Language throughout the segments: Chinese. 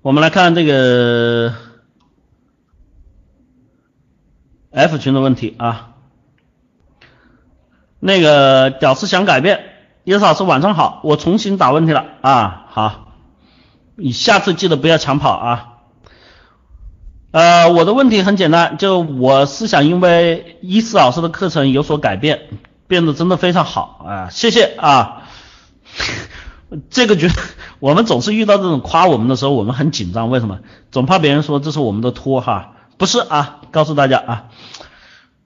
我们来看这个 F 群的问题啊，那个屌丝想改变，叶老师晚上好，我重新打问题了啊，好，你下次记得不要抢跑啊。呃，我的问题很简单，就我是想因为伊思老师的课程有所改变，变得真的非常好啊，谢谢啊。这个觉，我们总是遇到这种夸我们的时候，我们很紧张，为什么？总怕别人说这是我们的托哈，不是啊，告诉大家啊，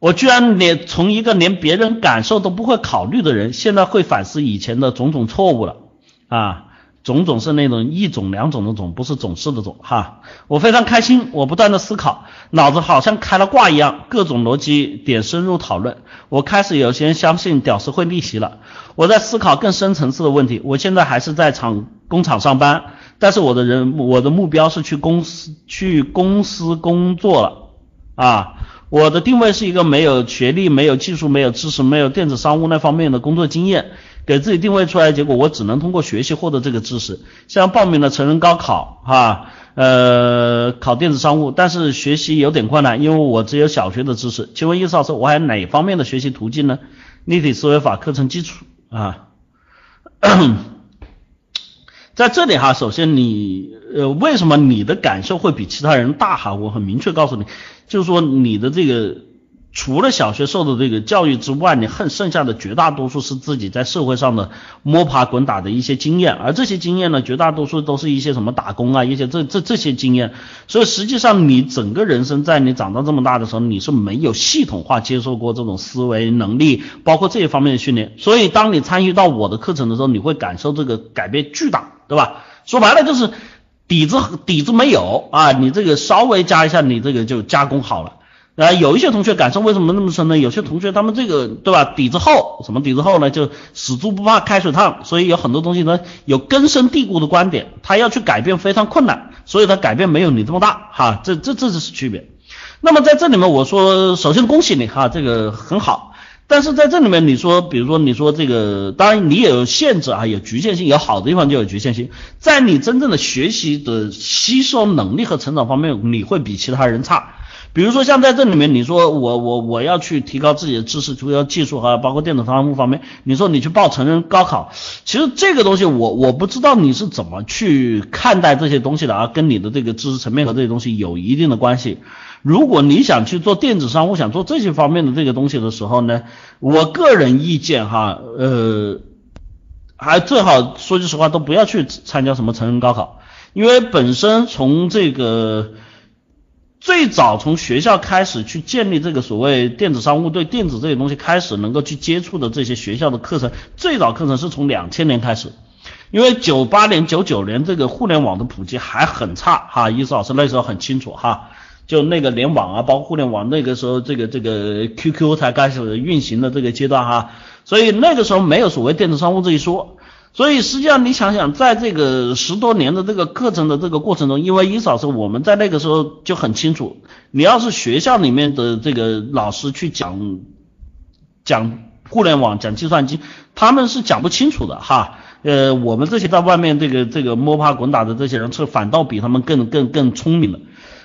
我居然连从一个连别人感受都不会考虑的人，现在会反思以前的种种错误了啊。种种是那种一种两种的种，不是总是的种哈。我非常开心，我不断的思考，脑子好像开了挂一样，各种逻辑点深入讨论。我开始有些相信屌丝会逆袭了。我在思考更深层次的问题。我现在还是在厂工厂上班，但是我的人我的目标是去公司去公司工作了啊。我的定位是一个没有学历、没有技术、没有知识、没有电子商务那方面的工作经验。给自己定位出来，结果我只能通过学习获得这个知识。像报名了成人高考，哈，呃，考电子商务，但是学习有点困难，因为我只有小学的知识。请问叶老师，我还有哪方面的学习途径呢？立体思维法课程基础啊，在这里哈，首先你呃，为什么你的感受会比其他人大哈？我很明确告诉你，就是说你的这个。除了小学受的这个教育之外，你恨剩下的绝大多数是自己在社会上的摸爬滚打的一些经验，而这些经验呢，绝大多数都是一些什么打工啊，一些这这这些经验。所以实际上你整个人生在你长到这么大的时候，你是没有系统化接受过这种思维能力，包括这一方面的训练。所以当你参与到我的课程的时候，你会感受这个改变巨大，对吧？说白了就是底子底子没有啊，你这个稍微加一下，你这个就加工好了。啊，有一些同学感受为什么那么深呢？有些同学他们这个对吧，底子厚，什么底子厚呢？就死猪不怕开水烫，所以有很多东西呢有根深蒂固的观点，他要去改变非常困难，所以他改变没有你这么大哈，这这这就是区别。那么在这里面我说，首先恭喜你哈，这个很好，但是在这里面你说，比如说你说这个，当然你也有限制啊，有局限性，有好的地方就有局限性，在你真正的学习的吸收能力和成长方面，你会比其他人差。比如说像在这里面，你说我我我要去提高自己的知识，提高技术哈，包括电子商务方面，你说你去报成人高考，其实这个东西我我不知道你是怎么去看待这些东西的啊，跟你的这个知识层面和这些东西有一定的关系。如果你想去做电子商务，想做这些方面的这个东西的时候呢，我个人意见哈，呃，还最好说句实话，都不要去参加什么成人高考，因为本身从这个。最早从学校开始去建立这个所谓电子商务对电子这些东西开始能够去接触的这些学校的课程，最早课程是从两千年开始，因为九八年、九九年这个互联网的普及还很差哈，伊思老师那时候很清楚哈，就那个联网啊，包括互联网那个时候这个这个 QQ 才开始运行的这个阶段哈，所以那个时候没有所谓电子商务这一说。所以实际上你想想，在这个十多年的这个课程的这个过程中，因为伊老师我们在那个时候就很清楚，你要是学校里面的这个老师去讲讲互联网、讲计算机，他们是讲不清楚的哈。呃，我们这些在外面这个这个摸爬滚打的这些人，是反倒比他们更更更聪明的。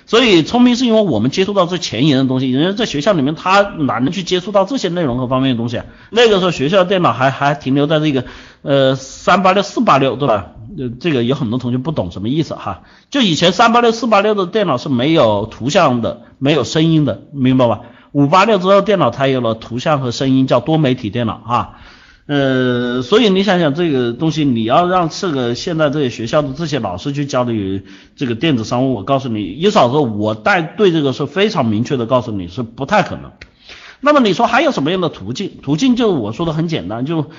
所以聪明是因为我们接触到最前沿的东西，人家在学校里面他哪能去接触到这些内容和方面的东西啊？那个时候学校电脑还还停留在这个呃三八六四八六对吧？呃这个有很多同学不懂什么意思哈，就以前三八六四八六的电脑是没有图像的，没有声音的，明白吧？五八六之后电脑才有了图像和声音，叫多媒体电脑啊。呃，所以你想想这个东西，你要让这个现在这些学校的这些老师去教你这个电子商务，我告诉你，一嫂子，我带对这个是非常明确的告诉你是不太可能。那么你说还有什么样的途径？途径就是我说的很简单，就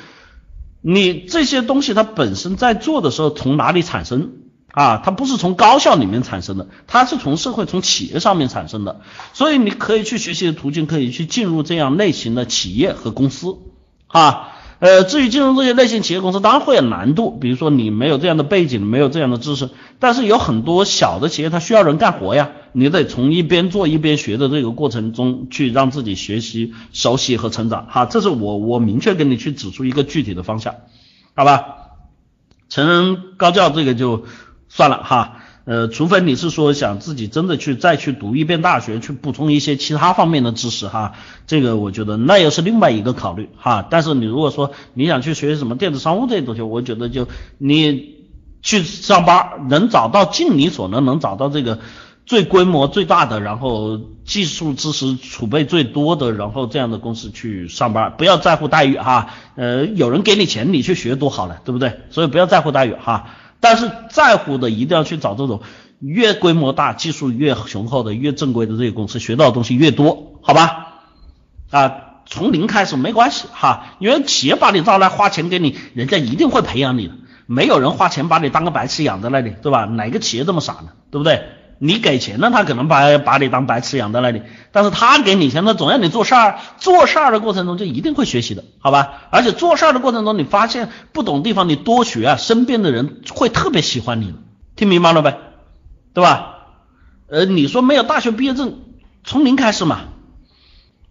你这些东西它本身在做的时候从哪里产生啊？它不是从高校里面产生的，它是从社会从企业上面产生的。所以你可以去学习的途径，可以去进入这样类型的企业和公司啊。呃，至于进入这些类型企业公司，当然会有难度。比如说你没有这样的背景，没有这样的知识，但是有很多小的企业它需要人干活呀，你得从一边做一边学的这个过程中去让自己学习、熟悉和成长。哈，这是我我明确跟你去指出一个具体的方向，好吧？成人高教这个就算了哈。呃，除非你是说想自己真的去再去读一遍大学，去补充一些其他方面的知识哈，这个我觉得那又是另外一个考虑哈。但是你如果说你想去学什么电子商务这些东西，我觉得就你去上班，能找到尽你所能能找到这个最规模最大的，然后技术知识储备最多的，然后这样的公司去上班，不要在乎待遇哈。呃，有人给你钱，你去学多好了，对不对？所以不要在乎待遇哈。但是在乎的一定要去找这种越规模大、技术越雄厚的、越正规的这些公司，学到的东西越多，好吧？啊，从零开始没关系哈，因为企业把你招来花钱给你，人家一定会培养你的，没有人花钱把你当个白痴养在那里，对吧？哪个企业这么傻呢？对不对？你给钱了，他可能把把你当白痴养在那里，但是他给你钱，他总要你做事儿，做事儿的过程中就一定会学习的，好吧？而且做事儿的过程中，你发现不懂地方，你多学啊，身边的人会特别喜欢你，听明白了呗？对吧？呃，你说没有大学毕业证，从零开始嘛。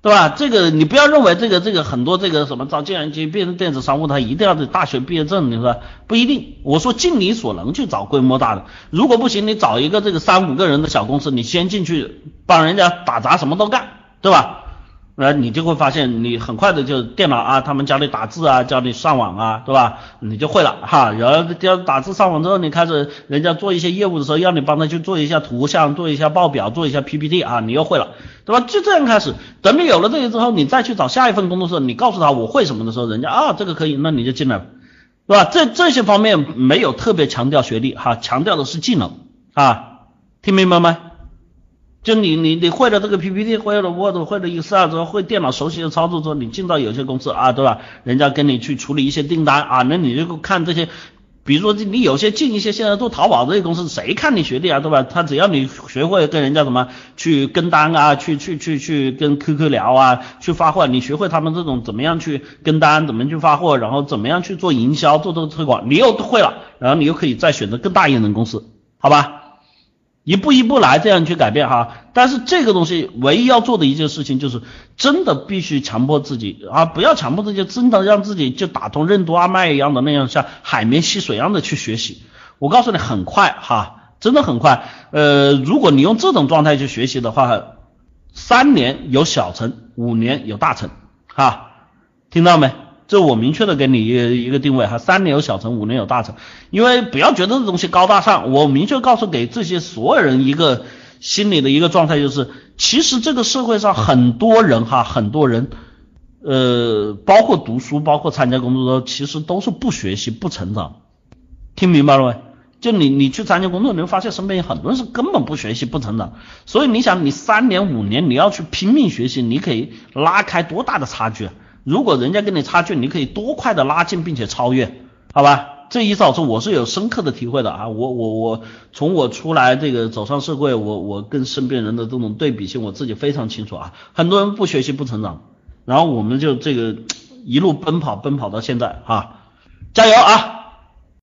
对吧？这个你不要认为这个这个很多这个什么招计算机变成电子商务，他一定要是大学毕业证，你说不一定。我说尽你所能去找规模大的，如果不行，你找一个这个三五个人的小公司，你先进去帮人家打杂，什么都干，对吧？呃，你就会发现，你很快的就电脑啊，他们教你打字啊，教你上网啊，对吧？你就会了哈。然后教打字上网之后，你开始人家做一些业务的时候，要你帮他去做一下图像，做一下报表，做一下 PPT 啊，你又会了，对吧？就这样开始，等你有了这些之后，你再去找下一份工作的时候，你告诉他我会什么的时候，人家啊这个可以，那你就进来，对吧？这这些方面没有特别强调学历哈，强调的是技能啊，听明白吗？就你你你会了这个 PPT，会了 Word，会了 Excel 之后，会电脑熟悉的操作之后，你进到有些公司啊，对吧？人家跟你去处理一些订单啊，那你就看这些，比如说你有些进一些现在做淘宝这些公司，谁看你学历啊，对吧？他只要你学会跟人家什么去跟单啊，去去去去跟 QQ 聊啊，去发货，你学会他们这种怎么样去跟单，怎么去发货，然后怎么样去做营销，做这个推广，你又会了，然后你又可以再选择更大一点的公司，好吧？一步一步来，这样去改变哈。但是这个东西唯一要做的一件事情，就是真的必须强迫自己啊，不要强迫自己，真的让自己就打通任督二脉一样的那样，像海绵吸水一样的去学习。我告诉你，很快哈，真的很快。呃，如果你用这种状态去学习的话，三年有小成，五年有大成，哈，听到没？这我明确的给你一一个定位哈，三年有小成，五年有大成，因为不要觉得这东西高大上，我明确告诉给这些所有人一个心理的一个状态，就是其实这个社会上很多人哈，很多人，呃，包括读书，包括参加工作的，其实都是不学习不成长，听明白了没？就你你去参加工作，你会发现身边有很多人是根本不学习不成长，所以你想你三年五年你要去拼命学习，你可以拉开多大的差距？如果人家跟你差距，你可以多快的拉近并且超越，好吧？这一早说我是有深刻的体会的啊，我我我从我出来这个走上社会，我我跟身边人的这种对比性，我自己非常清楚啊。很多人不学习不成长，然后我们就这个一路奔跑奔跑到现在啊，加油啊！